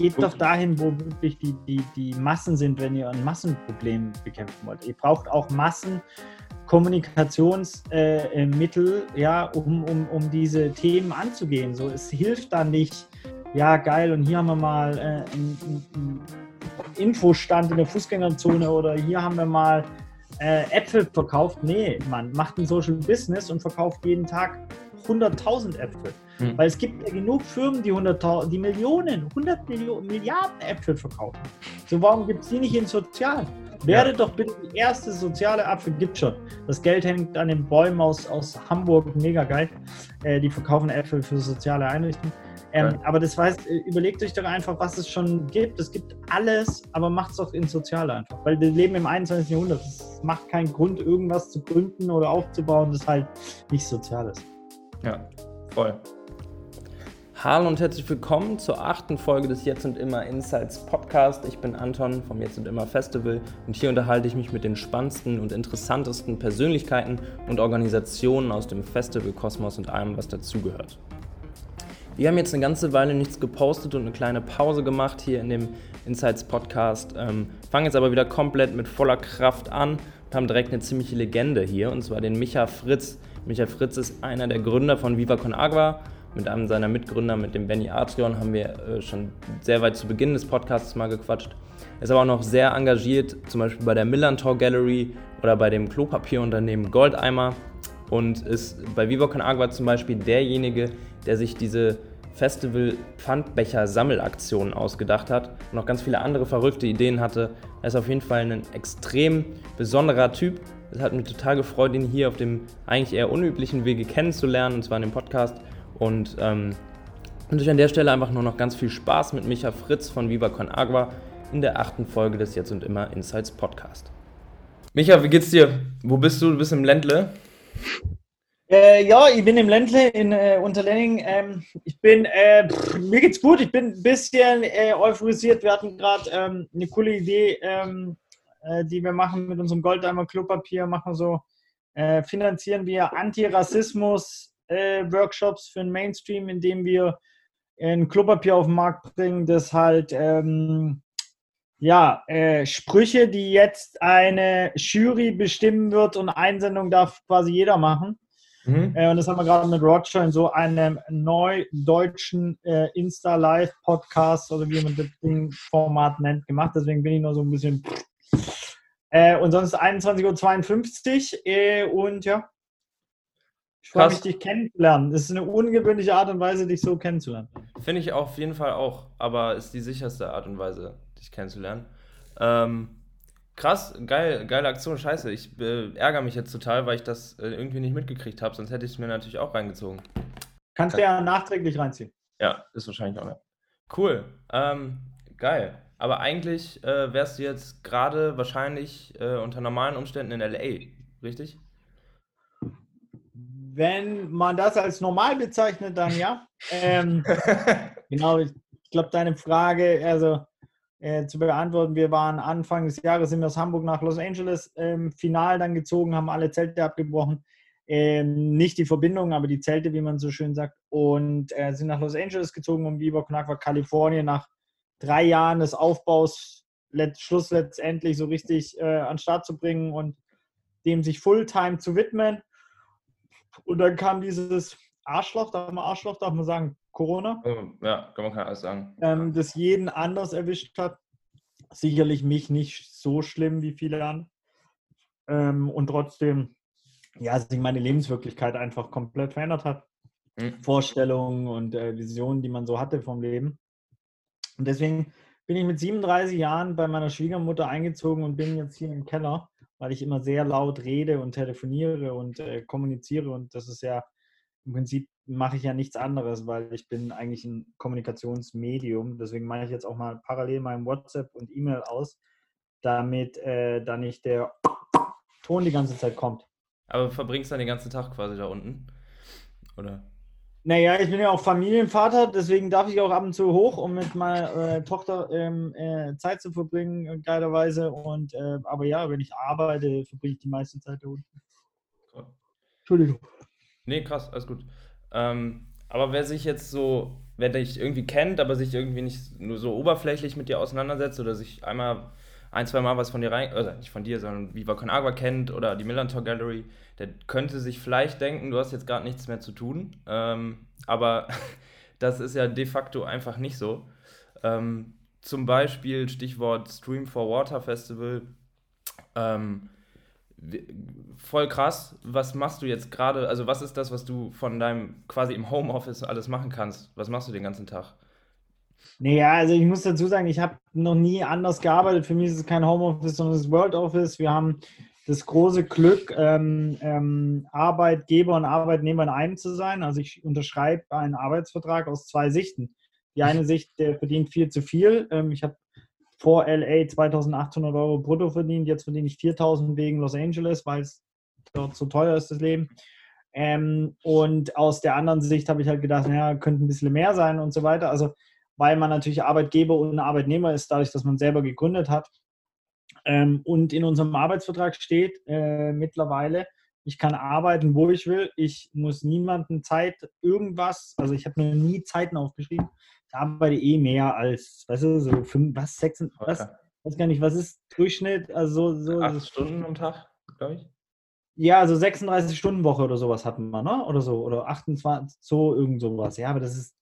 geht doch dahin, wo wirklich die, die, die Massen sind, wenn ihr ein Massenproblem bekämpfen wollt. Ihr braucht auch Massenkommunikationsmittel, äh, ja, um, um, um diese Themen anzugehen. So, es hilft dann nicht, ja, geil, und hier haben wir mal äh, einen, einen Infostand in der Fußgängerzone oder hier haben wir mal äh, Äpfel verkauft. Nee, man macht ein Social Business und verkauft jeden Tag 100.000 Äpfel. Mhm. Weil es gibt ja genug Firmen, die, 100.000, die Millionen, 100 Millionen, Milliarden Äpfel verkaufen. So, warum gibt es die nicht in Sozial? Werde ja. doch bitte die erste soziale Apfel, gibt schon. Das Geld hängt an den Bäumen aus, aus Hamburg, mega geil. Äh, die verkaufen Äpfel für soziale Einrichtungen. Ähm, ja. Aber das heißt, äh, überlegt euch doch einfach, was es schon gibt. Es gibt alles, aber macht es doch in Soziale einfach. Weil wir leben im 21. Jahrhundert. Es macht keinen Grund, irgendwas zu gründen oder aufzubauen, das halt nicht sozial ist. Ja, voll. Hallo und herzlich willkommen zur achten Folge des Jetzt und Immer Insights Podcast. Ich bin Anton vom Jetzt und Immer Festival und hier unterhalte ich mich mit den spannendsten und interessantesten Persönlichkeiten und Organisationen aus dem Festivalkosmos und allem, was dazugehört. Wir haben jetzt eine ganze Weile nichts gepostet und eine kleine Pause gemacht hier in dem Insights Podcast. Ähm, fangen jetzt aber wieder komplett mit voller Kraft an und haben direkt eine ziemliche Legende hier und zwar den Micha Fritz. Micha Fritz ist einer der Gründer von Viva Con Agua mit einem seiner Mitgründer, mit dem Benny Adrian, haben wir äh, schon sehr weit zu Beginn des Podcasts mal gequatscht. Er ist aber auch noch sehr engagiert, zum Beispiel bei der Millantor Gallery oder bei dem Klopapierunternehmen Goldeimer und ist bei Viva Con Agua zum Beispiel derjenige, der sich diese Festival-Pfandbecher-Sammelaktionen ausgedacht hat und noch ganz viele andere verrückte Ideen hatte. Er ist auf jeden Fall ein extrem besonderer Typ. Es hat mich total gefreut, ihn hier auf dem eigentlich eher unüblichen Wege kennenzulernen, und zwar in dem Podcast. Und ähm, wünsche an der Stelle einfach nur noch ganz viel Spaß mit Micha Fritz von Viva Con Agua in der achten Folge des Jetzt und Immer Insights Podcast. Micha, wie geht's dir? Wo bist du? Du bist im Ländle? Äh, ja, ich bin im Ländle in äh, Unterlenning. Ähm, ich bin, äh, pff, mir geht's gut. Ich bin ein bisschen äh, euphorisiert. Wir hatten gerade ähm, eine coole Idee, ähm, äh, die wir machen mit unserem Goldeimer Klopapier. Machen so, äh, finanzieren wir Antirassismus äh, für den Mainstream, indem wir ein Klopapier auf den Markt bringen, das halt ähm, ja, äh, Sprüche, die jetzt eine Jury bestimmen wird und Einsendung darf quasi jeder machen. Mhm. Äh, und das haben wir gerade mit Roger in so einem neudeutschen äh, Insta-Live-Podcast oder wie man das Format nennt, gemacht. Deswegen bin ich noch so ein bisschen. Äh, und sonst 21.52 Uhr äh, und ja, ich freue mich, dich kennenzulernen. Das ist eine ungewöhnliche Art und Weise, dich so kennenzulernen. Finde ich auf jeden Fall auch, aber ist die sicherste Art und Weise, dich kennenzulernen. Ähm, krass, geil, geile Aktion, scheiße. Ich äh, ärgere mich jetzt total, weil ich das äh, irgendwie nicht mitgekriegt habe, sonst hätte ich es mir natürlich auch reingezogen. Kannst du ja nachträglich reinziehen. Ja, ist wahrscheinlich auch nicht. Cool, ähm, geil. Aber eigentlich äh, wärst du jetzt gerade wahrscheinlich äh, unter normalen Umständen in LA, richtig? Wenn man das als normal bezeichnet, dann ja. Ähm, genau, ich, ich glaube, deine Frage, also äh, zu beantworten, wir waren Anfang des Jahres, sind wir aus Hamburg nach Los Angeles ähm, final dann gezogen, haben alle Zelte abgebrochen. Ähm, nicht die Verbindung, aber die Zelte, wie man so schön sagt. Und äh, sind nach Los Angeles gezogen, um Viva Con Agua, Kalifornien, nach drei Jahren des Aufbaus let, Schluss letztendlich so richtig äh, an den Start zu bringen und dem sich Fulltime zu widmen. Und dann kam dieses Arschloch, darf man Arschloch, darf man sagen, Corona. Ja, kann man kein alles sagen. Ähm, das jeden anders erwischt hat. Sicherlich mich nicht so schlimm wie viele andere. Ähm, und trotzdem, ja, sich meine Lebenswirklichkeit einfach komplett verändert hat. Mhm. Vorstellungen und äh, Visionen, die man so hatte vom Leben. Und deswegen bin ich mit 37 Jahren bei meiner Schwiegermutter eingezogen und bin jetzt hier im Keller weil ich immer sehr laut rede und telefoniere und äh, kommuniziere und das ist ja im Prinzip mache ich ja nichts anderes, weil ich bin eigentlich ein Kommunikationsmedium. Deswegen mache ich jetzt auch mal parallel meinem WhatsApp und E-Mail aus, damit äh, da nicht der Ton die ganze Zeit kommt. Aber verbringst dann den ganzen Tag quasi da unten? Oder? Naja, ich bin ja auch Familienvater, deswegen darf ich auch ab und zu hoch, um mit meiner äh, Tochter ähm, äh, Zeit zu verbringen, äh, geilerweise. Und, äh, aber ja, wenn ich arbeite, verbringe ich die meiste Zeit da unten. Entschuldigung. Nee, krass, alles gut. Ähm, aber wer sich jetzt so wer dich irgendwie kennt, aber sich irgendwie nicht nur so oberflächlich mit dir auseinandersetzt oder sich einmal ein, zwei Mal was von dir rein, oder nicht von dir, sondern Viva Con Agua kennt oder die Millantor Gallery, der könnte sich vielleicht denken, du hast jetzt gerade nichts mehr zu tun. Ähm, aber das ist ja de facto einfach nicht so. Ähm, zum Beispiel Stichwort Stream for Water Festival. Ähm, voll krass. Was machst du jetzt gerade? Also, was ist das, was du von deinem quasi im Homeoffice alles machen kannst? Was machst du den ganzen Tag? Naja, also ich muss dazu sagen, ich habe noch nie anders gearbeitet. Für mich ist es kein Homeoffice, sondern es ist World Office. Wir haben das große Glück, ähm, ähm, Arbeitgeber und Arbeitnehmer in einem zu sein. Also ich unterschreibe einen Arbeitsvertrag aus zwei Sichten. Die eine Sicht, der verdient viel zu viel. Ähm, ich habe vor LA 2800 Euro brutto verdient, jetzt verdiene ich 4000 wegen Los Angeles, weil es dort so teuer ist, das Leben. Ähm, und aus der anderen Sicht habe ich halt gedacht, naja, könnte ein bisschen mehr sein und so weiter. Also weil man natürlich Arbeitgeber und Arbeitnehmer ist, dadurch, dass man selber gegründet hat. Ähm, und in unserem Arbeitsvertrag steht äh, mittlerweile, ich kann arbeiten, wo ich will. Ich muss niemanden Zeit, irgendwas, also ich habe noch nie Zeiten aufgeschrieben. Ich arbeite eh mehr als, weißt du, so fünf, was, sechs, was, weiß gar nicht, was ist Durchschnitt? Also so, Acht Stunden am Tag, glaube ich. Ja, also 36 Stunden Woche oder sowas hatten wir, ne? Oder so, oder 28, so irgend sowas. Ja, aber das ist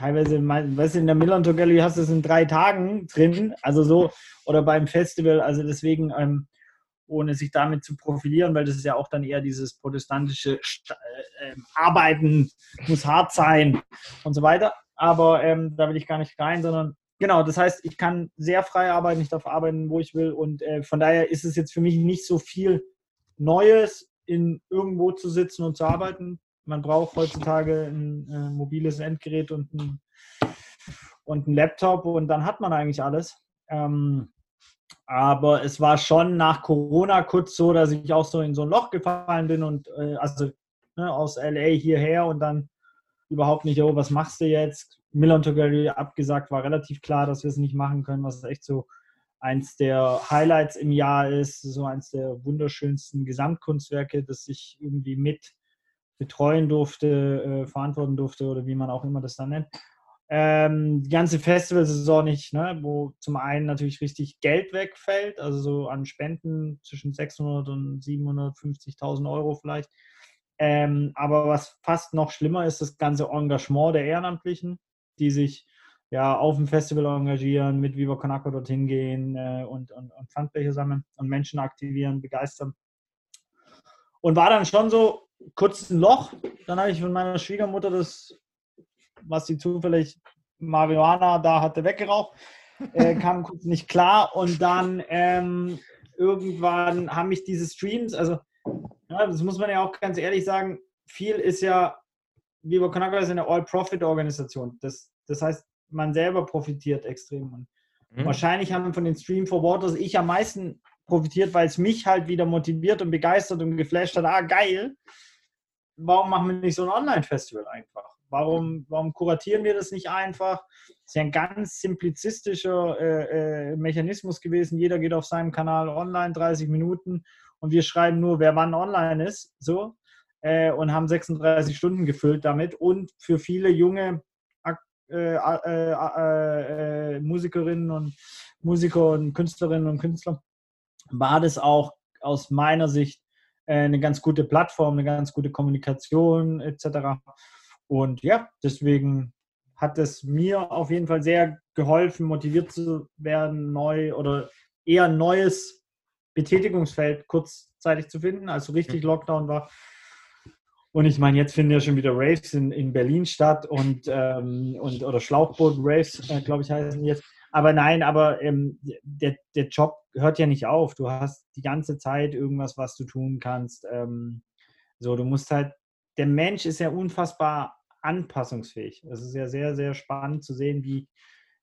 teilweise, weißt du, in der Milan Gallery hast du es in drei Tagen drin, also so, oder beim Festival, also deswegen, ähm, ohne sich damit zu profilieren, weil das ist ja auch dann eher dieses protestantische äh, ähm, Arbeiten muss hart sein und so weiter. Aber ähm, da will ich gar nicht rein, sondern genau, das heißt, ich kann sehr frei arbeiten, ich darf arbeiten, wo ich will und äh, von daher ist es jetzt für mich nicht so viel Neues, in irgendwo zu sitzen und zu arbeiten man braucht heutzutage ein äh, mobiles Endgerät und ein, und ein Laptop und dann hat man eigentlich alles. Ähm, aber es war schon nach Corona kurz so, dass ich auch so in so ein Loch gefallen bin und äh, also ne, aus LA hierher und dann überhaupt nicht, oh, was machst du jetzt? Milan Gallery abgesagt, war relativ klar, dass wir es nicht machen können, was echt so eins der Highlights im Jahr ist, so eins der wunderschönsten Gesamtkunstwerke, das ich irgendwie mit betreuen durfte, äh, verantworten durfte oder wie man auch immer das dann nennt. Ähm, die ganze Festivalsaison nicht, ne, wo zum einen natürlich richtig Geld wegfällt, also so an Spenden zwischen 600 und 750.000 Euro vielleicht. Ähm, aber was fast noch schlimmer ist, das ganze Engagement der Ehrenamtlichen, die sich ja auf dem Festival engagieren, mit Viva Kanako dorthin gehen äh, und, und, und Pfandbecher sammeln und Menschen aktivieren, begeistern. Und war dann schon so, kurz ein Loch. Dann habe ich von meiner Schwiegermutter das, was sie zufällig Marihuana da hatte, weggeraucht. Äh, kam kurz nicht klar. Und dann ähm, irgendwann haben mich diese Streams, also ja, das muss man ja auch ganz ehrlich sagen, viel ist ja, Viva Con ist eine All-Profit-Organisation. Das, das heißt, man selber profitiert extrem. Und mhm. wahrscheinlich haben von den Stream for Waters ich am meisten profitiert, weil es mich halt wieder motiviert und begeistert und geflasht hat. Ah, geil warum machen wir nicht so ein Online-Festival einfach? Warum, warum kuratieren wir das nicht einfach? Das ist ja ein ganz simplizistischer äh, äh, Mechanismus gewesen. Jeder geht auf seinem Kanal online, 30 Minuten, und wir schreiben nur, wer wann online ist, so, äh, und haben 36 Stunden gefüllt damit. Und für viele junge äh, äh, äh, Musikerinnen und Musiker und Künstlerinnen und Künstler war das auch aus meiner Sicht eine ganz gute Plattform, eine ganz gute Kommunikation etc. Und ja, deswegen hat es mir auf jeden Fall sehr geholfen, motiviert zu werden, neu oder eher neues Betätigungsfeld kurzzeitig zu finden, als so richtig Lockdown war. Und ich meine, jetzt finden ja schon wieder Raves in, in Berlin statt und, ähm, und oder Schlauchboot-Raves, äh, glaube ich, heißen jetzt. Aber nein, aber ähm, der, der Job hört ja nicht auf. Du hast die ganze Zeit irgendwas, was du tun kannst. Ähm, so, du musst halt, der Mensch ist ja unfassbar anpassungsfähig. Es ist ja sehr, sehr spannend zu sehen, wie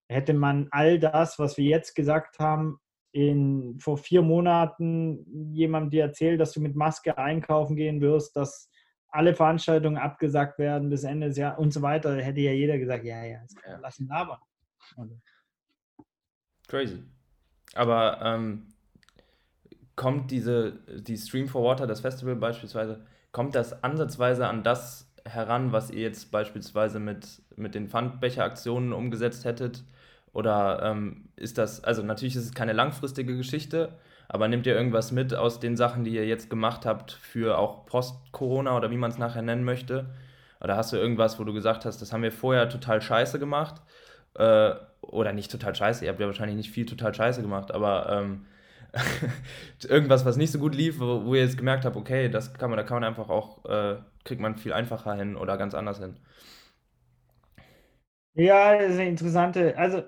hätte man all das, was wir jetzt gesagt haben, in, vor vier Monaten jemandem dir erzählt, dass du mit Maske einkaufen gehen wirst, dass alle Veranstaltungen abgesagt werden bis Ende des Jahres und so weiter, hätte ja jeder gesagt, ja, ja, lass ihn labern. Crazy. Aber ähm, kommt diese, die Stream for Water, das Festival beispielsweise, kommt das ansatzweise an das heran, was ihr jetzt beispielsweise mit, mit den Pfandbecher-Aktionen umgesetzt hättet? Oder ähm, ist das, also natürlich ist es keine langfristige Geschichte, aber nehmt ihr irgendwas mit aus den Sachen, die ihr jetzt gemacht habt für auch Post-Corona oder wie man es nachher nennen möchte? Oder hast du irgendwas, wo du gesagt hast, das haben wir vorher total scheiße gemacht? Äh, oder nicht total scheiße, ihr habt ja wahrscheinlich nicht viel total scheiße gemacht, aber ähm, irgendwas, was nicht so gut lief, wo, wo, ihr jetzt gemerkt habt, okay, das kann man, da kann man einfach auch, äh, kriegt man viel einfacher hin oder ganz anders hin. Ja, das ist eine interessante, also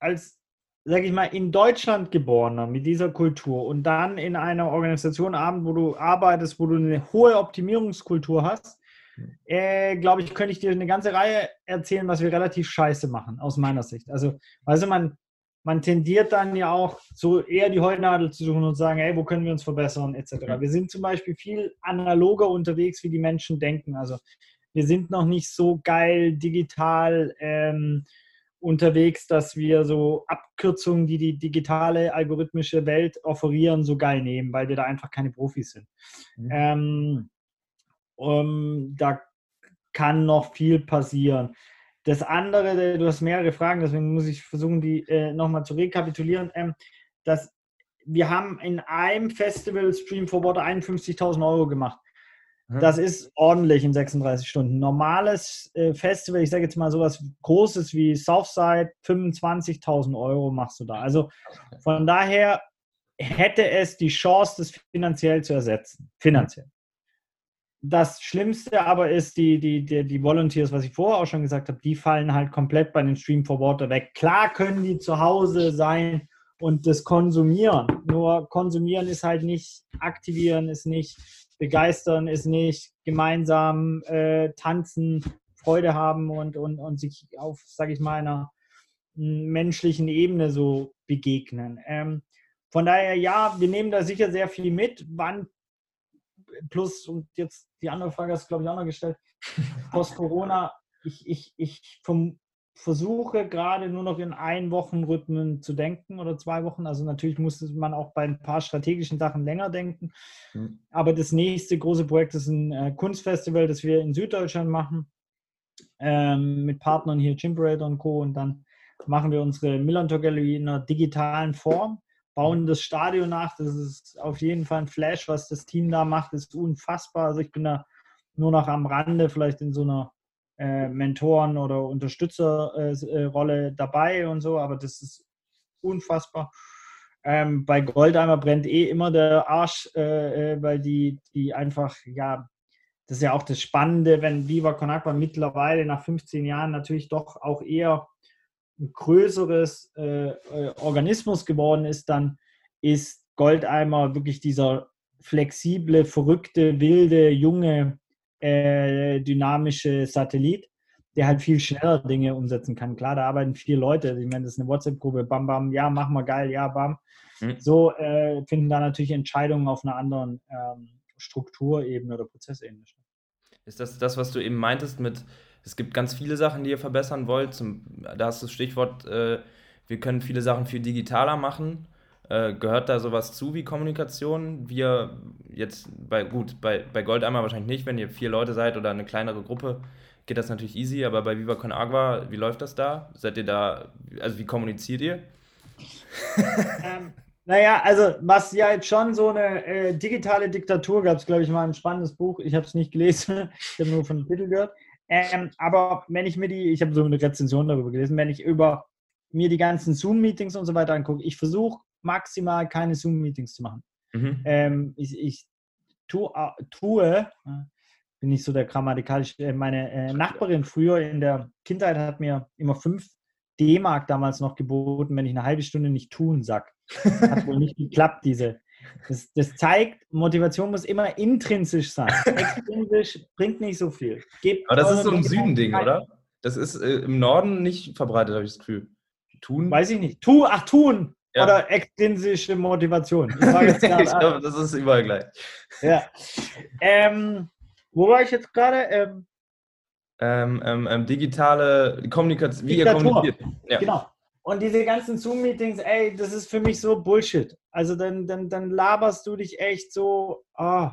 als, sag ich mal, in Deutschland geborener mit dieser Kultur und dann in einer Organisation abend, wo du arbeitest, wo du eine hohe Optimierungskultur hast. Äh, glaube ich, könnte ich dir eine ganze Reihe erzählen, was wir relativ scheiße machen, aus meiner Sicht. Also, du, man, man tendiert dann ja auch so eher die Heunadel zu suchen und sagen, hey, wo können wir uns verbessern, etc. Mhm. Wir sind zum Beispiel viel analoger unterwegs, wie die Menschen denken. Also wir sind noch nicht so geil digital ähm, unterwegs, dass wir so Abkürzungen, die die digitale algorithmische Welt offerieren, so geil nehmen, weil wir da einfach keine Profis sind. Mhm. Ähm, um, da kann noch viel passieren. Das andere, du hast mehrere Fragen, deswegen muss ich versuchen, die äh, nochmal zu rekapitulieren. Ähm, dass wir haben in einem Festival Stream for Water 51.000 Euro gemacht. Mhm. Das ist ordentlich in 36 Stunden. Normales äh, Festival, ich sage jetzt mal sowas Großes wie Southside, 25.000 Euro machst du da. Also von daher hätte es die Chance, das finanziell zu ersetzen. Finanziell. Das Schlimmste aber ist, die, die, die, die Volunteers, was ich vorher auch schon gesagt habe, die fallen halt komplett bei den Stream for Water weg. Klar können die zu Hause sein und das konsumieren. Nur konsumieren ist halt nicht aktivieren, ist nicht begeistern, ist nicht gemeinsam äh, tanzen, Freude haben und, und, und sich auf, sage ich mal, einer menschlichen Ebene so begegnen. Ähm, von daher, ja, wir nehmen da sicher sehr viel mit. Wann plus, und jetzt die andere Frage hast du, glaube ich, auch noch gestellt, post-Corona, ich, ich, ich vom, versuche gerade nur noch in ein Wochenrhythmen zu denken oder zwei Wochen. Also natürlich muss man auch bei ein paar strategischen Sachen länger denken. Mhm. Aber das nächste große Projekt ist ein äh, Kunstfestival, das wir in Süddeutschland machen. Ähm, mit Partnern hier, Chimperator und Co. Und dann machen wir unsere Millantor Gallery in einer digitalen Form bauen das Stadion nach. Das ist auf jeden Fall ein Flash, was das Team da macht, ist unfassbar. Also ich bin da nur noch am Rande, vielleicht in so einer äh, Mentoren- oder Unterstützerrolle äh, dabei und so, aber das ist unfassbar. Ähm, bei Goldeimer brennt eh immer der Arsch, äh, äh, weil die, die einfach, ja, das ist ja auch das Spannende, wenn Viva Con Agua mittlerweile nach 15 Jahren natürlich doch auch eher größeres äh, äh, Organismus geworden ist, dann ist Goldeimer wirklich dieser flexible, verrückte, wilde, junge, äh, dynamische Satellit, der halt viel schneller Dinge umsetzen kann. Klar, da arbeiten vier Leute. Ich meine, das ist eine WhatsApp-Gruppe, bam, bam, ja, mach mal geil, ja, bam. Mhm. So äh, finden da natürlich Entscheidungen auf einer anderen ähm, Strukturebene oder Prozessebene statt. Ist das das, was du eben meintest mit, es gibt ganz viele Sachen, die ihr verbessern wollt. Zum, da hast du das Stichwort, äh, wir können viele Sachen viel digitaler machen. Äh, gehört da sowas zu wie Kommunikation? Wir jetzt bei, gut, bei, bei Goldeimer wahrscheinlich nicht, wenn ihr vier Leute seid oder eine kleinere Gruppe, geht das natürlich easy, aber bei Viva Con Agua, wie läuft das da? Seid ihr da, also wie kommuniziert ihr? ähm, naja, also was ja jetzt schon so eine äh, digitale Diktatur gab es, glaube ich, mal ein spannendes Buch. Ich habe es nicht gelesen, ich habe nur von dem Titel gehört. Ähm, aber wenn ich mir die, ich habe so eine Rezension darüber gelesen, wenn ich über mir die ganzen Zoom-Meetings und so weiter angucke, ich versuche maximal keine Zoom-Meetings zu machen. Mhm. Ähm, ich, ich tu, äh, tue, äh, bin nicht so der grammatikalische, äh, meine äh, Nachbarin früher in der Kindheit hat mir immer fünf D-Mark damals noch geboten, wenn ich eine halbe Stunde nicht tun sag. Hat wohl nicht geklappt, diese das, das, zeigt, Motivation muss immer intrinsisch sein. Extrinsisch bringt nicht so viel. Gebt Aber das ist so ein Südending, oder? Das ist äh, im Norden nicht verbreitet, habe ich das Gefühl. Tun? Weiß ich nicht. Tu, ach, tun. Ja. Oder extrinsische Motivation. Ich, ich glaube, das ist überall gleich. Ja. Ähm, wo war ich jetzt gerade? Ähm, ähm, ähm, ähm digitale Kommunikation, wie ihr kommuniziert. Ja. Genau. Und diese ganzen Zoom-Meetings, ey, das ist für mich so Bullshit. Also dann, dann, dann laberst du dich echt so. Oh.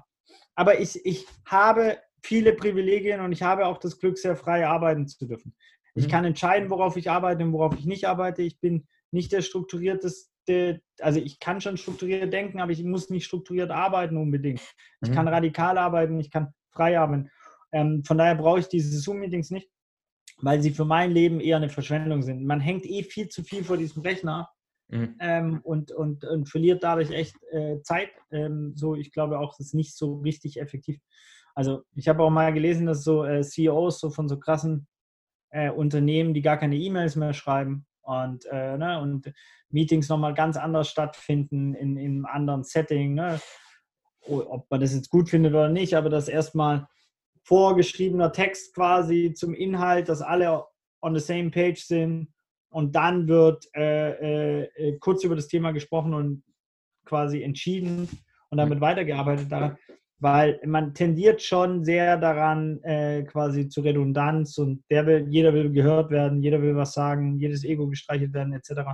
Aber ich, ich habe viele Privilegien und ich habe auch das Glück, sehr frei arbeiten zu dürfen. Ich mhm. kann entscheiden, worauf ich arbeite und worauf ich nicht arbeite. Ich bin nicht der strukturierteste, also ich kann schon strukturiert denken, aber ich muss nicht strukturiert arbeiten unbedingt. Ich mhm. kann radikal arbeiten, ich kann frei arbeiten. Ähm, von daher brauche ich diese Zoom-Meetings nicht, weil sie für mein Leben eher eine Verschwendung sind. Man hängt eh viel zu viel vor diesem Rechner mhm. ähm, und, und, und verliert dadurch echt äh, Zeit. Ähm, so, ich glaube auch, das ist nicht so richtig effektiv. Also ich habe auch mal gelesen, dass so äh, CEOs so von so krassen äh, Unternehmen, die gar keine E-Mails mehr schreiben und, äh, ne, und Meetings nochmal ganz anders stattfinden in, in einem anderen Setting. Ne? Ob man das jetzt gut findet oder nicht, aber dass erstmal vorgeschriebener Text quasi zum Inhalt, dass alle on the same page sind und dann wird äh, äh, kurz über das Thema gesprochen und quasi entschieden und damit weitergearbeitet daran, weil man tendiert schon sehr daran äh, quasi zu Redundanz und der will, jeder will gehört werden, jeder will was sagen, jedes Ego gestreichelt werden etc.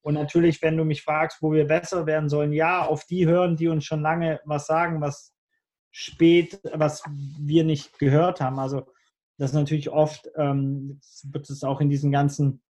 Und natürlich, wenn du mich fragst, wo wir besser werden sollen, ja, auf die hören, die uns schon lange was sagen, was spät, was wir nicht gehört haben. Also das ist natürlich oft, ähm, wird es auch in diesen ganzen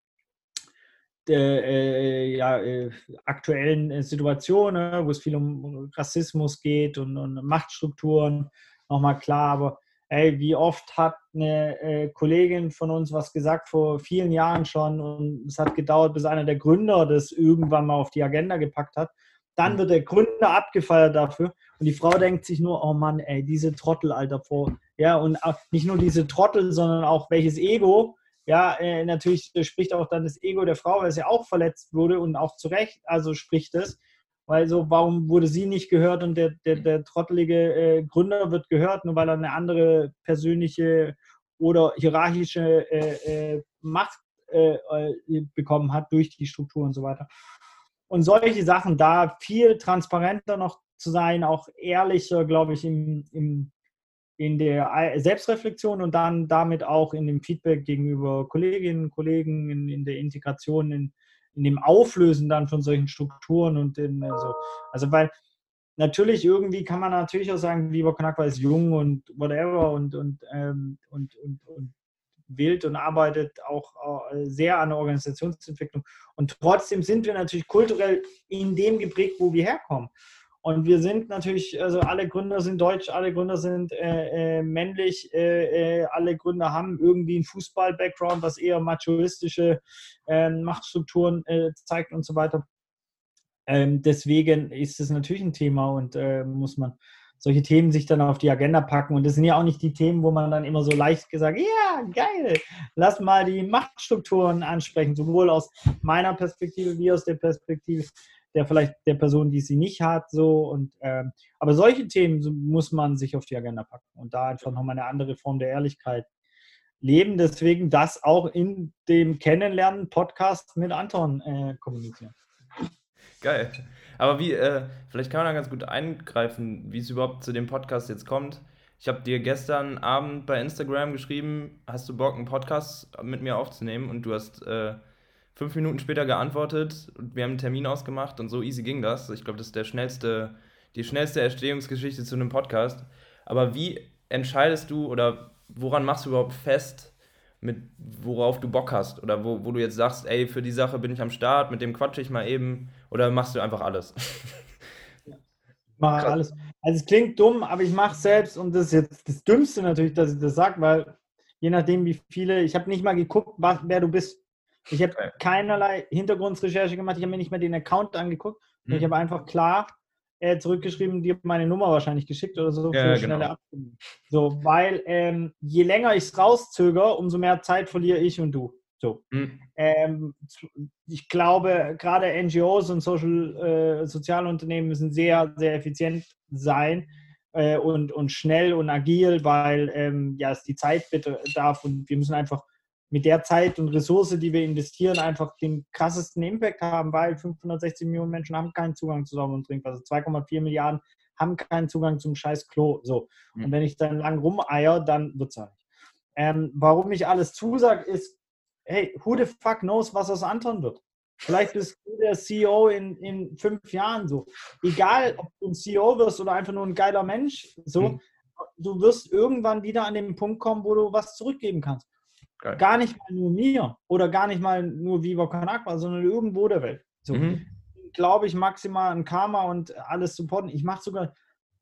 äh, ja, äh, aktuellen äh, Situationen, wo es viel um Rassismus geht und, und Machtstrukturen, nochmal klar. Aber ey, wie oft hat eine äh, Kollegin von uns was gesagt vor vielen Jahren schon und es hat gedauert, bis einer der Gründer das irgendwann mal auf die Agenda gepackt hat. Dann mhm. wird der Gründer abgefeiert dafür und die Frau denkt sich nur, oh Mann, ey, diese Trottel, Alter, vor. Ja, und nicht nur diese Trottel, sondern auch welches Ego ja, äh, natürlich spricht auch dann das Ego der Frau, weil ja auch verletzt wurde und auch zu Recht, also spricht es. Weil so, warum wurde sie nicht gehört und der, der, der trottelige äh, Gründer wird gehört, nur weil er eine andere persönliche oder hierarchische äh, Macht bekommen hat durch die Struktur und so weiter. Und solche Sachen, da viel transparenter noch zu sein, auch ehrlicher, glaube ich, im, im, in der Selbstreflexion und dann damit auch in dem Feedback gegenüber Kolleginnen und Kollegen, in, in der Integration, in, in dem Auflösen dann von solchen Strukturen und in, also, also weil natürlich irgendwie kann man natürlich auch sagen, Lieber Konakwa ist jung und whatever und, und, ähm, und, und, und wild und arbeitet auch sehr an der Organisationsentwicklung. Und trotzdem sind wir natürlich kulturell in dem geprägt, wo wir herkommen. Und wir sind natürlich, also alle Gründer sind deutsch, alle Gründer sind äh, äh, männlich, äh, äh alle Gründer haben irgendwie einen Fußball-Background, was eher machoistische ähm, Machtstrukturen äh, zeigt und so weiter. Ähm, deswegen ist es natürlich ein Thema und äh, muss man solche Themen sich dann auf die Agenda packen. Und das sind ja auch nicht die Themen, wo man dann immer so leicht gesagt, ja, geil, lass mal die Machtstrukturen ansprechen, sowohl aus meiner Perspektive wie aus der Perspektive der vielleicht der Person, die sie nicht hat, so und ähm, aber solche Themen muss man sich auf die Agenda packen und da einfach nochmal eine andere Form der Ehrlichkeit leben. Deswegen das auch in dem Kennenlernen-Podcast mit Anton äh, kommunizieren. Geil. Aber wie, äh, vielleicht kann man da ganz gut eingreifen, wie es überhaupt zu dem Podcast jetzt kommt. Ich habe dir gestern Abend bei Instagram geschrieben, hast du Bock, einen Podcast mit mir aufzunehmen? Und du hast äh, fünf Minuten später geantwortet und wir haben einen Termin ausgemacht und so easy ging das. Ich glaube, das ist der schnellste, die schnellste Erstehungsgeschichte zu einem Podcast. Aber wie entscheidest du oder woran machst du überhaupt fest, mit worauf du Bock hast? Oder wo, wo du jetzt sagst, ey, für die Sache bin ich am Start, mit dem quatsche ich mal eben, oder machst du einfach alles? Ich mache alles. Also es klingt dumm, aber ich mache es selbst und das ist jetzt das Dümmste natürlich, dass ich das sage, weil je nachdem wie viele, ich habe nicht mal geguckt, was, wer du bist. Ich habe keinerlei Hintergrundrecherche gemacht. Ich habe mir nicht mehr den Account angeguckt. Hm. Ich habe einfach klar äh, zurückgeschrieben, dir meine Nummer wahrscheinlich geschickt oder so für ja, schnelle genau. Abstimmung. So, weil ähm, je länger ich es rauszögere, umso mehr Zeit verliere ich und du. So. Hm. Ähm, ich glaube, gerade NGOs und Social, äh, Sozialunternehmen müssen sehr, sehr effizient sein äh, und, und schnell und agil, weil ähm, ja, es die Zeit bitte darf und wir müssen einfach mit der Zeit und Ressource, die wir investieren, einfach den krassesten Impact haben, weil 560 Millionen Menschen haben keinen Zugang zu Sauber und Trinkwasser. 2,4 Milliarden haben keinen Zugang zum scheiß Klo. So. Mhm. Und wenn ich dann lang rumeier, dann wird es halt nicht. Ähm, warum ich alles zusage, ist, hey, who the fuck knows, was aus Anton wird? Vielleicht bist du der CEO in, in fünf Jahren so. Egal, ob du ein CEO wirst oder einfach nur ein geiler Mensch, so. Mhm. du wirst irgendwann wieder an den Punkt kommen, wo du was zurückgeben kannst. Geil. Gar nicht mal nur mir oder gar nicht mal nur Viva Con sondern irgendwo der Welt. So, mhm. glaube ich, maximal an Karma und alles supporten. Ich mache sogar,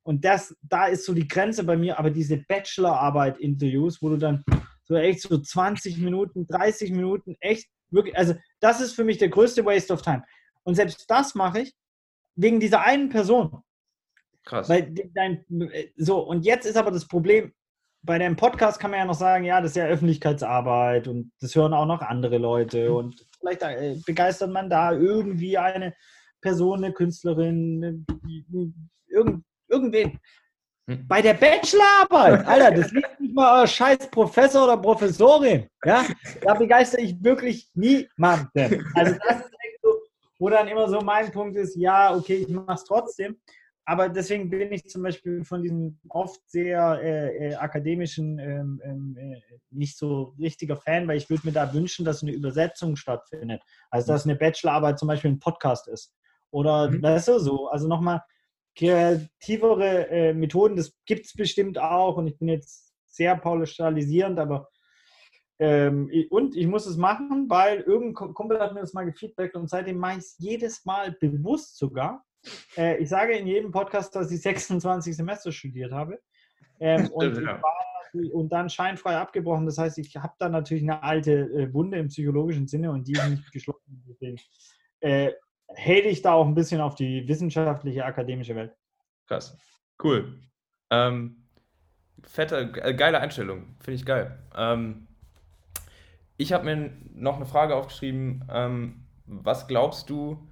und das, da ist so die Grenze bei mir, aber diese Bachelorarbeit-Interviews, wo du dann so echt so 20 Minuten, 30 Minuten, echt wirklich, also das ist für mich der größte Waste of Time. Und selbst das mache ich wegen dieser einen Person. Krass. Weil dein, so, und jetzt ist aber das Problem, bei dem Podcast kann man ja noch sagen, ja, das ist ja Öffentlichkeitsarbeit und das hören auch noch andere Leute mhm. und vielleicht äh, begeistert man da irgendwie eine Person, eine Künstlerin, irgend, irgendwen. Hm. Bei der Bachelorarbeit, Alter, das liegt nicht mal euer scheiß Professor oder Professorin. Ja, da begeistere ich wirklich niemanden. Also das ist so, wo dann immer so mein Punkt ist, ja, okay, ich mache es trotzdem aber deswegen bin ich zum Beispiel von diesem oft sehr äh, äh, akademischen ähm, ähm, äh, nicht so richtiger Fan, weil ich würde mir da wünschen, dass eine Übersetzung stattfindet. Also dass eine Bachelorarbeit zum Beispiel ein Podcast ist. Oder mhm. weißt du, so, also nochmal kreativere äh, Methoden, das gibt es bestimmt auch und ich bin jetzt sehr pauschalisierend, aber ähm, und ich muss es machen, weil irgendein Kumpel hat mir das mal gefeedbackt und seitdem mache ich es jedes Mal bewusst sogar äh, ich sage in jedem Podcast, dass ich 26 Semester studiert habe. Ähm, und, ja. und, dann scheinfrei abgebrochen. Das heißt, ich habe da natürlich eine alte äh, Wunde im psychologischen Sinne und die ist nicht geschlossen. Deswegen äh, hält ich da auch ein bisschen auf die wissenschaftliche, akademische Welt. Krass. Cool. Ähm, fette, äh, geile Einstellung. Finde ich geil. Ähm, ich habe mir noch eine Frage aufgeschrieben. Ähm, was glaubst du,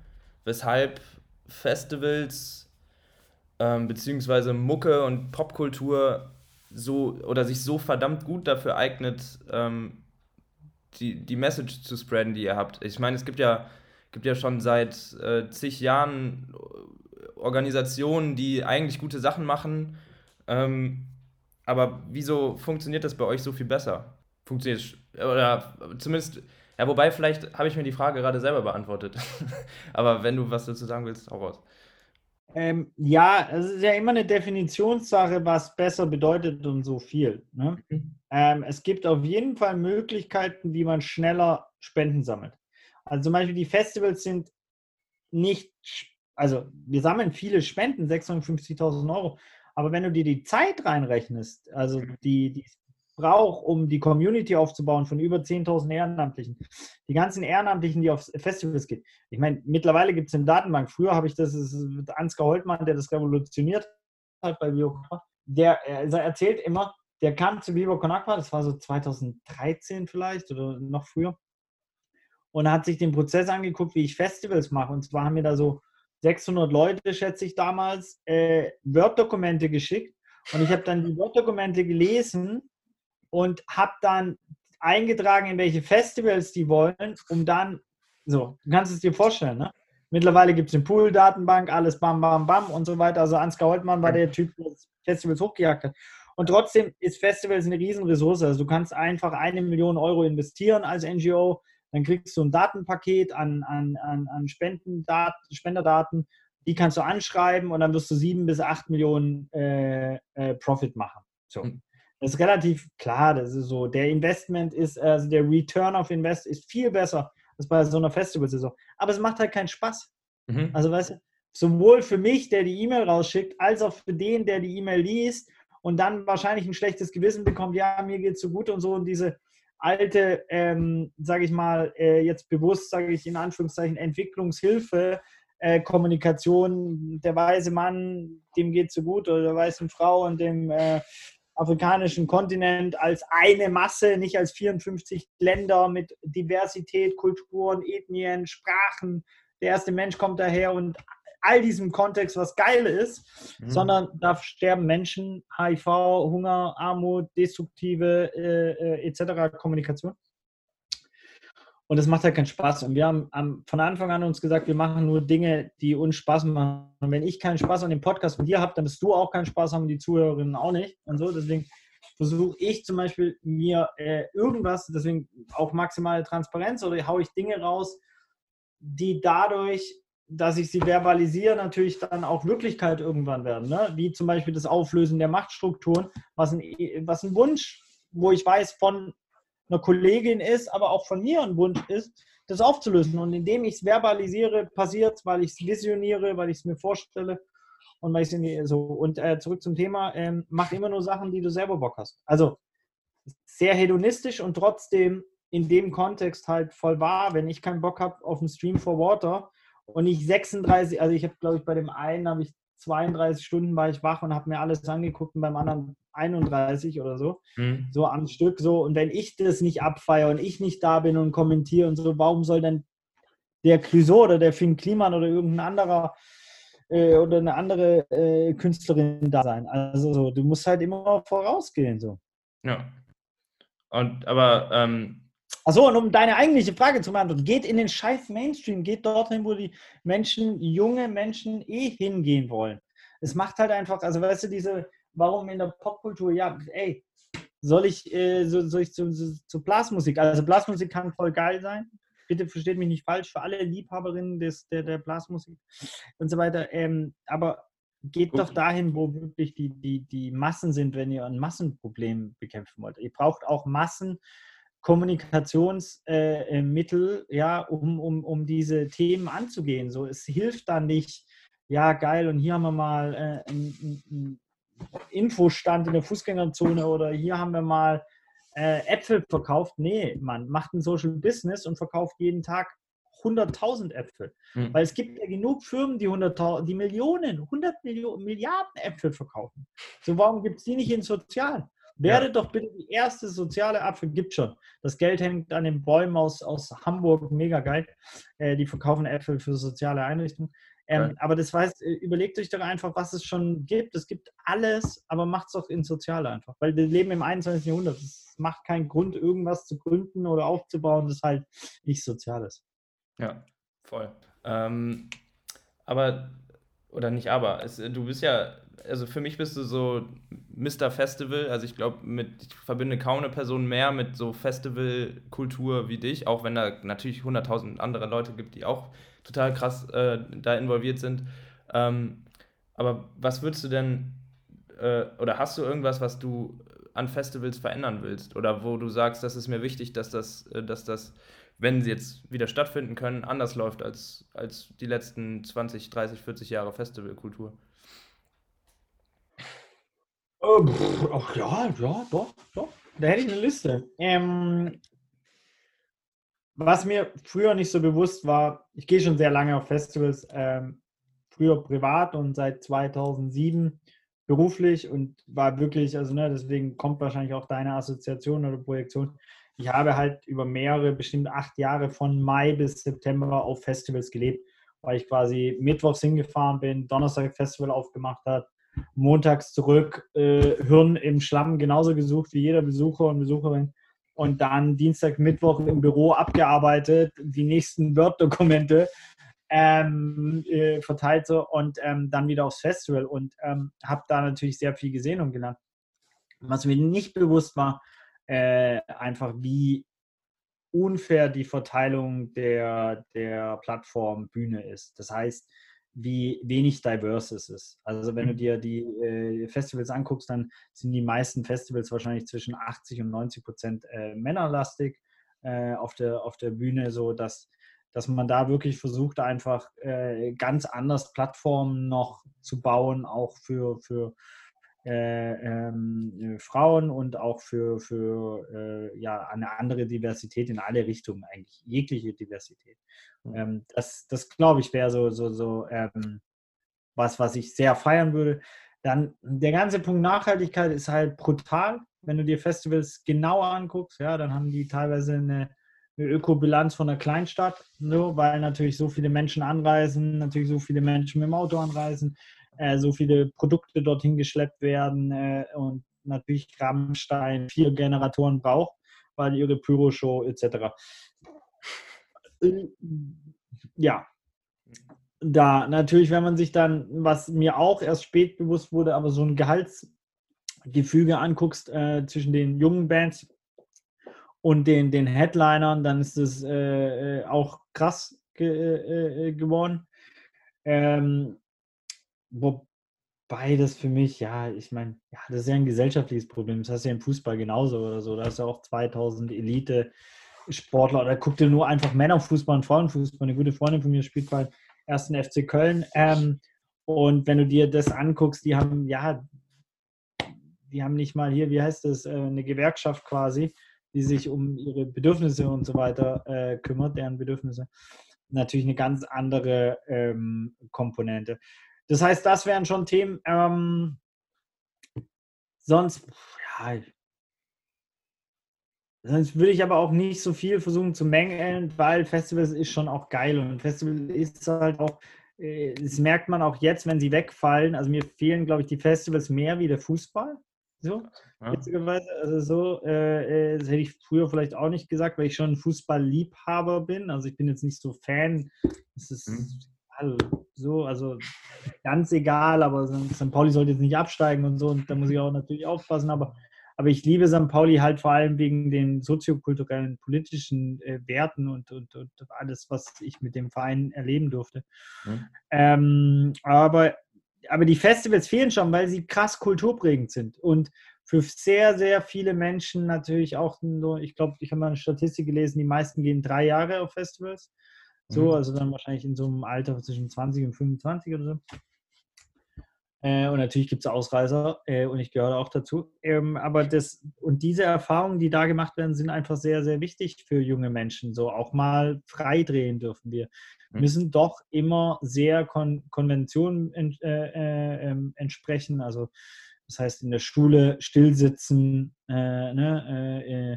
weshalb Festivals ähm, beziehungsweise Mucke und Popkultur so oder sich so verdammt gut dafür eignet, ähm, die, die Message zu spreaden, die ihr habt. Ich meine, es gibt ja, gibt ja schon seit äh, zig Jahren Organisationen, die eigentlich gute Sachen machen. Ähm, aber wieso funktioniert das bei euch so viel besser? Funktioniert oder zumindest ja, wobei, vielleicht habe ich mir die Frage gerade selber beantwortet. Aber wenn du was dazu sagen willst, auch raus. Ähm, ja, es ist ja immer eine Definitionssache, was besser bedeutet und so viel. Ne? Mhm. Ähm, es gibt auf jeden Fall Möglichkeiten, wie man schneller Spenden sammelt. Also zum Beispiel die Festivals sind nicht, also wir sammeln viele Spenden, 650.000 Euro, aber wenn du dir die Zeit reinrechnest, also die, die braucht, um die Community aufzubauen von über 10.000 Ehrenamtlichen. Die ganzen Ehrenamtlichen, die auf Festivals gehen. Ich meine, mittlerweile gibt es eine Datenbank. Früher habe ich das, das ist Ansgar Holtmann, der das revolutioniert hat bei Vivo Der also erzählt immer, der kam zu Con Aqua, das war so 2013 vielleicht oder noch früher, und hat sich den Prozess angeguckt, wie ich Festivals mache. Und zwar haben mir da so 600 Leute, schätze ich damals, äh, Word-Dokumente geschickt. Und ich habe dann die Word-Dokumente gelesen und habe dann eingetragen, in welche Festivals die wollen, um dann, so, du kannst es dir vorstellen, ne? Mittlerweile gibt es eine Pool-Datenbank, alles bam, bam, bam und so weiter. Also Ansgar Holtmann war der Typ, der Festivals hochgejagt hat. Und trotzdem ist Festivals eine Riesenressource. Also du kannst einfach eine Million Euro investieren als NGO, dann kriegst du ein Datenpaket an, an, an, an Spendendaten, Spenderdaten, die kannst du anschreiben und dann wirst du sieben bis acht Millionen äh, äh, Profit machen. So. Hm. Das ist relativ klar, das ist so. Der Investment ist, also der Return of Invest ist viel besser als bei so einer Festivalsaison. Aber es macht halt keinen Spaß. Mhm. Also weißt du, sowohl für mich, der die E-Mail rausschickt, als auch für den, der die E-Mail liest und dann wahrscheinlich ein schlechtes Gewissen bekommt, ja, mir geht es so gut und so und diese alte, ähm, sage ich mal, äh, jetzt bewusst, sage ich in Anführungszeichen, Entwicklungshilfe, äh, Kommunikation, der weise Mann, dem geht es so gut oder der weißen Frau und dem äh, afrikanischen Kontinent als eine Masse, nicht als 54 Länder mit Diversität, Kulturen, Ethnien, Sprachen. Der erste Mensch kommt daher und all diesem Kontext, was geil ist, mhm. sondern da sterben Menschen, HIV, Hunger, Armut, destruktive äh, äh, etc. Kommunikation. Und das macht halt keinen Spaß. Und wir haben, haben, von Anfang an uns gesagt, wir machen nur Dinge, die uns Spaß machen. Und wenn ich keinen Spaß an dem Podcast mit dir habe, dann wirst du auch keinen Spaß haben, die Zuhörerinnen auch nicht. Und so, deswegen versuche ich zum Beispiel mir äh, irgendwas, deswegen auch maximale Transparenz oder haue ich Dinge raus, die dadurch dass ich sie verbalisiere, natürlich dann auch Wirklichkeit irgendwann werden. Ne? Wie zum Beispiel das Auflösen der Machtstrukturen, was ein, was ein Wunsch, wo ich weiß, von einer Kollegin ist, aber auch von mir ein Wunsch ist, das aufzulösen. Und indem ich es verbalisiere, passiert weil ich es visioniere, weil ich es mir vorstelle und weil ich es so. Und äh, zurück zum Thema, ähm, mach immer nur Sachen, die du selber Bock hast. Also sehr hedonistisch und trotzdem in dem Kontext halt voll wahr, wenn ich keinen Bock habe auf einen Stream for Water und ich 36, also ich habe glaube ich bei dem einen habe ich 32 Stunden war ich wach und habe mir alles angeguckt und beim anderen 31 oder so, mhm. so am Stück so. Und wenn ich das nicht abfeiere und ich nicht da bin und kommentiere und so, warum soll denn der Clouseau oder der Finn Kliman oder irgendein anderer äh, oder eine andere äh, Künstlerin da sein? Also so, du musst halt immer vorausgehen so. Ja. Und aber ähm Achso, und um deine eigentliche Frage zu beantworten, geht in den scheiß Mainstream, geht dorthin, wo die Menschen, junge Menschen eh hingehen wollen. Es macht halt einfach, also weißt du, diese, warum in der Popkultur, ja, ey, soll ich, äh, so, soll ich zu, zu, zu, Blasmusik? Also Blasmusik kann voll geil sein. Bitte versteht mich nicht falsch, für alle Liebhaberinnen des, der, der Blasmusik und so weiter. Ähm, aber geht okay. doch dahin, wo wirklich die, die, die Massen sind, wenn ihr ein Massenproblem bekämpfen wollt. Ihr braucht auch Massenkommunikationsmittel, äh, ja, um, um, um diese Themen anzugehen. So, es hilft dann nicht, ja, geil, und hier haben wir mal äh, ein, ein, Infostand in der Fußgängerzone oder hier haben wir mal äh, Äpfel verkauft. Nee, man macht ein Social Business und verkauft jeden Tag 100.000 Äpfel. Mhm. Weil es gibt ja genug Firmen, die, 100 die Millionen, 100 Millionen, Milliarden Äpfel verkaufen. So, warum gibt es die nicht in Sozial? Werde ja. doch bitte die erste soziale Apfel, gibt schon. Das Geld hängt an den Bäumen aus, aus Hamburg, mega geil. Äh, die verkaufen Äpfel für soziale Einrichtungen. Ähm, aber das heißt, äh, überlegt euch doch einfach, was es schon gibt. Es gibt alles, aber macht es doch in Soziale einfach. Weil wir leben im 21. Jahrhundert. Es macht keinen Grund, irgendwas zu gründen oder aufzubauen, das halt nicht sozial ist. Ja, voll. Ähm, aber, oder nicht aber, es, du bist ja, also für mich bist du so Mr. Festival. Also ich glaube, ich verbinde kaum eine Person mehr mit so Festivalkultur wie dich, auch wenn da natürlich 100.000 andere Leute gibt, die auch total krass äh, da involviert sind. Ähm, aber was würdest du denn, äh, oder hast du irgendwas, was du an Festivals verändern willst? Oder wo du sagst, das ist mir wichtig, dass das, äh, dass das, wenn sie jetzt wieder stattfinden können, anders läuft als, als die letzten 20, 30, 40 Jahre Festivalkultur? Oh, ach ja, ja, doch, doch. Da hätte ich eine Liste. Ähm, was mir früher nicht so bewusst war, ich gehe schon sehr lange auf Festivals, ähm, früher privat und seit 2007 beruflich und war wirklich, also ne, deswegen kommt wahrscheinlich auch deine Assoziation oder Projektion. Ich habe halt über mehrere, bestimmt acht Jahre von Mai bis September auf Festivals gelebt, weil ich quasi mittwochs hingefahren bin, Donnerstag Festival aufgemacht hat, montags zurück, äh, Hirn im Schlamm genauso gesucht wie jeder Besucher und Besucherin und dann Dienstag, Mittwoch im Büro abgearbeitet, die nächsten Word-Dokumente ähm, äh, verteilt so und ähm, dann wieder aufs Festival und ähm, habe da natürlich sehr viel gesehen und gelernt. Was mir nicht bewusst war, äh, einfach wie unfair die Verteilung der, der Plattform Bühne ist. Das heißt, wie wenig diverse es ist. Also wenn du mhm. dir die äh, Festivals anguckst, dann sind die meisten Festivals wahrscheinlich zwischen 80 und 90 Prozent äh, männerlastig äh, auf, der, auf der Bühne, so dass, dass man da wirklich versucht, einfach äh, ganz anders Plattformen noch zu bauen, auch für, für äh, ähm, äh, Frauen und auch für, für äh, ja, eine andere Diversität in alle Richtungen, eigentlich jegliche Diversität. Ähm, das das glaube ich wäre so, so, so ähm, was, was ich sehr feiern würde. Dann der ganze Punkt Nachhaltigkeit ist halt brutal. Wenn du dir Festivals genauer anguckst, ja, dann haben die teilweise eine, eine Ökobilanz von einer Kleinstadt, so, weil natürlich so viele Menschen anreisen, natürlich so viele Menschen mit dem Auto anreisen, äh, so viele Produkte dorthin geschleppt werden äh, und natürlich Rammstein vier Generatoren braucht, weil ihre Pyroshow etc. Äh, ja, da natürlich, wenn man sich dann, was mir auch erst spät bewusst wurde, aber so ein Gehaltsgefüge anguckst äh, zwischen den jungen Bands und den, den Headlinern, dann ist es äh, äh auch krass ge äh, geworden. Ähm, wobei das für mich, ja, ich meine, ja, das ist ja ein gesellschaftliches Problem. Das hast du ja im Fußball genauso oder so. Da hast du ja auch 2000 Elite-Sportler oder guck dir nur einfach Männerfußball und Frauenfußball. Eine gute Freundin von mir spielt bei ersten FC Köln. Ähm, und wenn du dir das anguckst, die haben, ja, die haben nicht mal hier, wie heißt das, äh, eine Gewerkschaft quasi, die sich um ihre Bedürfnisse und so weiter äh, kümmert, deren Bedürfnisse. Natürlich eine ganz andere ähm, Komponente. Das heißt, das wären schon Themen. Ähm, sonst, ja, sonst würde ich aber auch nicht so viel versuchen zu mängeln, weil Festivals ist schon auch geil und Festival ist halt auch äh, das merkt man auch jetzt, wenn sie wegfallen. Also mir fehlen, glaube ich, die Festivals mehr wie der Fußball. So, ja. witzigerweise. Also so, äh, äh, das hätte ich früher vielleicht auch nicht gesagt, weil ich schon ein Fußballliebhaber bin. Also ich bin jetzt nicht so Fan. Es ist mhm. so, also ganz egal, aber St. Pauli sollte jetzt nicht absteigen und so. Und da muss ich auch natürlich aufpassen. Aber aber ich liebe St. Pauli halt vor allem wegen den soziokulturellen, politischen äh, Werten und, und, und, alles, was ich mit dem Verein erleben durfte. Mhm. Ähm, aber, aber die Festivals fehlen schon, weil sie krass kulturprägend sind. Und für sehr, sehr viele Menschen natürlich auch nur, ich glaube, ich habe mal eine Statistik gelesen, die meisten gehen drei Jahre auf Festivals. So, mhm. also dann wahrscheinlich in so einem Alter zwischen 20 und 25 oder so. Äh, und natürlich gibt es Ausreißer äh, und ich gehöre auch dazu. Ähm, aber das und diese Erfahrungen, die da gemacht werden, sind einfach sehr, sehr wichtig für junge Menschen. So auch mal freidrehen dürfen wir. Mhm. Müssen doch immer sehr Kon Konventionen ent äh, äh ähm, entsprechen. Also das heißt in der Schule stillsitzen äh, ne, äh,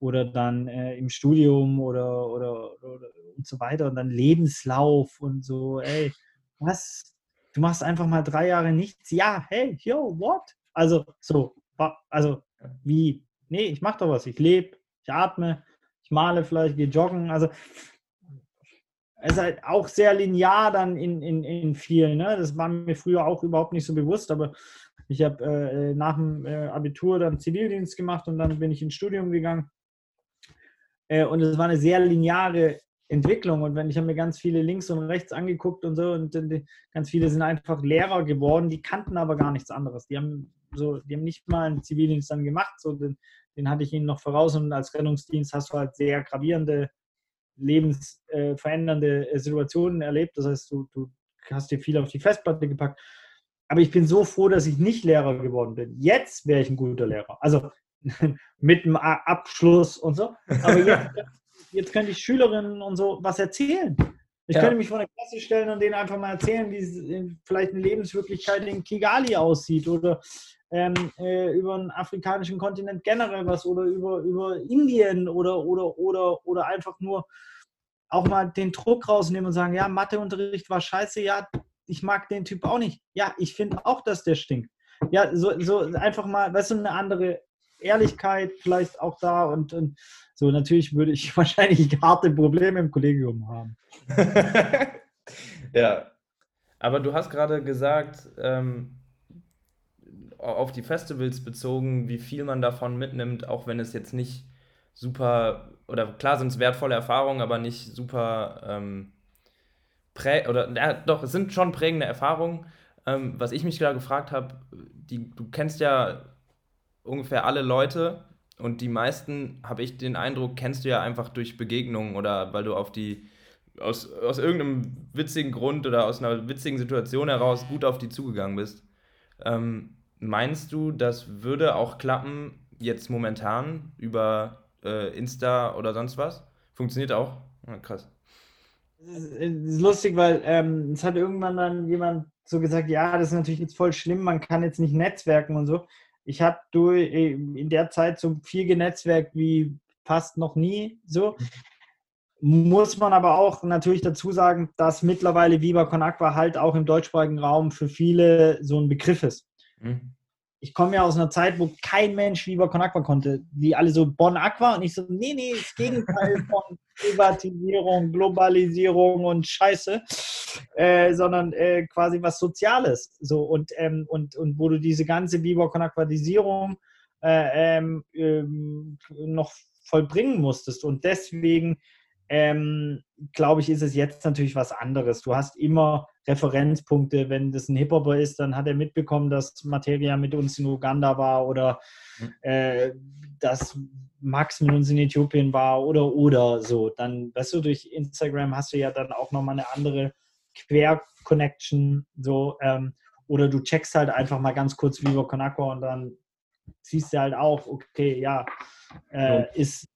oder dann im Studium oder, oder, oder und so weiter und dann Lebenslauf und so. Ey, was? Du machst einfach mal drei Jahre nichts. Ja, hey, yo, what? Also, so, also, wie? Nee, ich mache doch was. Ich lebe, ich atme, ich male vielleicht, gehe joggen. Also, es ist halt auch sehr linear dann in, in, in vielen. Ne? Das war mir früher auch überhaupt nicht so bewusst, aber ich habe äh, nach dem äh, Abitur dann Zivildienst gemacht und dann bin ich ins Studium gegangen. Äh, und es war eine sehr lineare Entwicklung. Und wenn ich habe mir ganz viele links und rechts angeguckt und so, und ganz viele sind einfach Lehrer geworden, die kannten aber gar nichts anderes. Die haben so, die haben nicht mal einen Zivildienst dann gemacht, so den, den hatte ich ihnen noch voraus und als Rettungsdienst hast du halt sehr gravierende, lebensverändernde äh, Situationen erlebt. Das heißt, du, du hast dir viel auf die Festplatte gepackt. Aber ich bin so froh, dass ich nicht Lehrer geworden bin. Jetzt wäre ich ein guter Lehrer. Also mit einem Abschluss und so. Aber jetzt jetzt könnte ich Schülerinnen und so was erzählen. Ich ja. könnte mich vor der Klasse stellen und denen einfach mal erzählen, wie vielleicht eine Lebenswirklichkeit in Kigali aussieht oder ähm, äh, über den afrikanischen Kontinent generell was oder über, über Indien oder, oder, oder, oder einfach nur auch mal den Druck rausnehmen und sagen, ja, Matheunterricht war scheiße, ja, ich mag den Typ auch nicht. Ja, ich finde auch, dass der stinkt. Ja, so, so einfach mal, weißt du, eine andere Ehrlichkeit vielleicht auch da und, und so natürlich würde ich wahrscheinlich harte Probleme im Kollegium haben. ja. Aber du hast gerade gesagt, ähm, auf die Festivals bezogen, wie viel man davon mitnimmt, auch wenn es jetzt nicht super, oder klar sind es wertvolle Erfahrungen, aber nicht super ähm, prä oder ja, doch, es sind schon prägende Erfahrungen. Ähm, was ich mich gerade gefragt habe, du kennst ja ungefähr alle Leute und die meisten, habe ich den Eindruck, kennst du ja einfach durch Begegnungen oder weil du auf die, aus, aus irgendeinem witzigen Grund oder aus einer witzigen Situation heraus gut auf die zugegangen bist. Ähm, meinst du, das würde auch klappen jetzt momentan über äh, Insta oder sonst was? Funktioniert auch? Ja, krass. Es ist lustig, weil ähm, es hat irgendwann dann jemand so gesagt, ja, das ist natürlich jetzt voll schlimm, man kann jetzt nicht netzwerken und so ich habe äh, in der Zeit so viel genetzwerkt wie fast noch nie so. Muss man aber auch natürlich dazu sagen, dass mittlerweile Viva Con Aqua halt auch im deutschsprachigen Raum für viele so ein Begriff ist. Mhm ich komme ja aus einer Zeit, wo kein Mensch lieber Con Aqua konnte. Die alle so Bon Aqua und ich so, nee, nee, das Gegenteil von Privatisierung, Globalisierung und Scheiße, äh, sondern äh, quasi was Soziales. So und, ähm, und, und wo du diese ganze Viva Con Aquatisierung äh, ähm, ähm, noch vollbringen musstest. Und deswegen ähm, glaube ich, ist es jetzt natürlich was anderes. Du hast immer Referenzpunkte. Wenn das ein Hip-Hopper ist, dann hat er mitbekommen, dass Materia mit uns in Uganda war oder mhm. äh, dass Max mit uns in Äthiopien war oder oder so. Dann, weißt du, durch Instagram hast du ja dann auch nochmal eine andere Quer-Connection. So, ähm, oder du checkst halt einfach mal ganz kurz Viva Conakwa und dann siehst du halt auch, okay, ja, äh, ist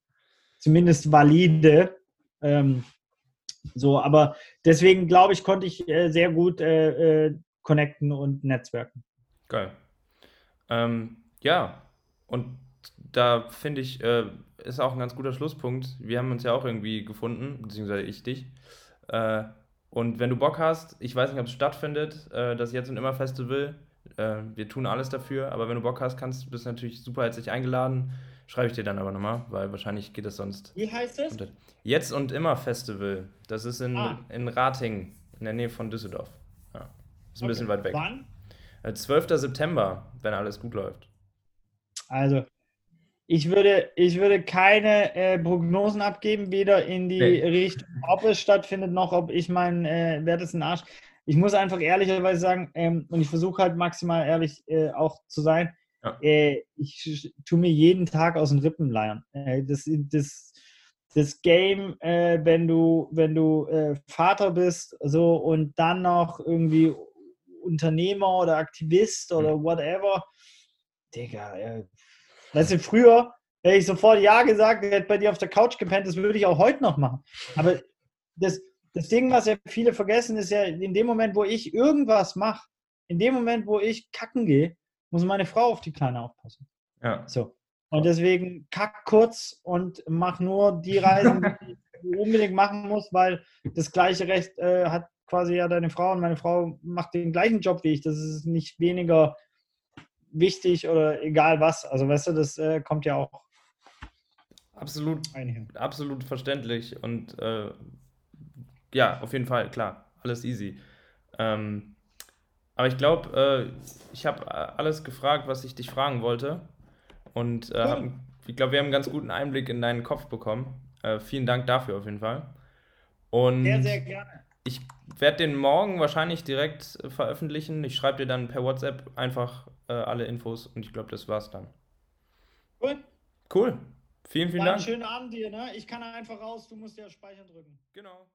zumindest valide. Ähm, so, aber deswegen glaube ich, konnte ich äh, sehr gut äh, äh, connecten und netzwerken. Geil. Ähm, ja, und da finde ich, äh, ist auch ein ganz guter Schlusspunkt. Wir haben uns ja auch irgendwie gefunden, beziehungsweise ich dich. Äh, und wenn du Bock hast, ich weiß nicht, ob es stattfindet, das Jetzt und Immer Festival, wir tun alles dafür, aber wenn du Bock hast, kannst, bist du natürlich super herzlich eingeladen. Schreibe ich dir dann aber nochmal, weil wahrscheinlich geht es sonst. Wie heißt es? Jetzt und immer Festival. Das ist in, ah. in Rating, in der Nähe von Düsseldorf. Ja. Ist ein okay. bisschen weit weg. Wann? 12. Äh, September, wenn alles gut läuft. Also, ich würde, ich würde keine äh, Prognosen abgeben, weder in die nee. Richtung, ob es stattfindet, noch ob ich meinen äh, wertesten Arsch. Ich muss einfach ehrlicherweise sagen, ähm, und ich versuche halt maximal ehrlich äh, auch zu sein, ja. Äh, ich tue mir jeden Tag aus den Rippen leiern. Äh, das, das, das Game, äh, wenn du, wenn du äh, Vater bist so und dann noch irgendwie Unternehmer oder Aktivist oder mhm. whatever, Digga, äh, weißt du, früher hätte ich sofort Ja gesagt, hätte bei dir auf der Couch gepennt, das würde ich auch heute noch machen. Aber das, das Ding, was ja viele vergessen, ist ja, in dem Moment, wo ich irgendwas mache, in dem Moment, wo ich kacken gehe, muss meine Frau auf die Kleine aufpassen. Ja. So. Und deswegen kack kurz und mach nur die Reisen, die du unbedingt machen musst, weil das gleiche Recht äh, hat quasi ja deine Frau und meine Frau macht den gleichen Job wie ich. Das ist nicht weniger wichtig oder egal was. Also weißt du, das äh, kommt ja auch. Absolut, absolut verständlich und äh, ja, auf jeden Fall, klar, alles easy. Ähm, aber ich glaube, äh, ich habe äh, alles gefragt, was ich dich fragen wollte. Und äh, hab, ich glaube, wir haben einen ganz guten Einblick in deinen Kopf bekommen. Äh, vielen Dank dafür auf jeden Fall. Und sehr, sehr gerne. Ich werde den morgen wahrscheinlich direkt veröffentlichen. Ich schreibe dir dann per WhatsApp einfach äh, alle Infos und ich glaube, das war's dann. Cool. Cool. Vielen, vielen Dank. Einen schönen Abend dir, ne? Ich kann einfach raus, du musst ja speichern drücken. Genau.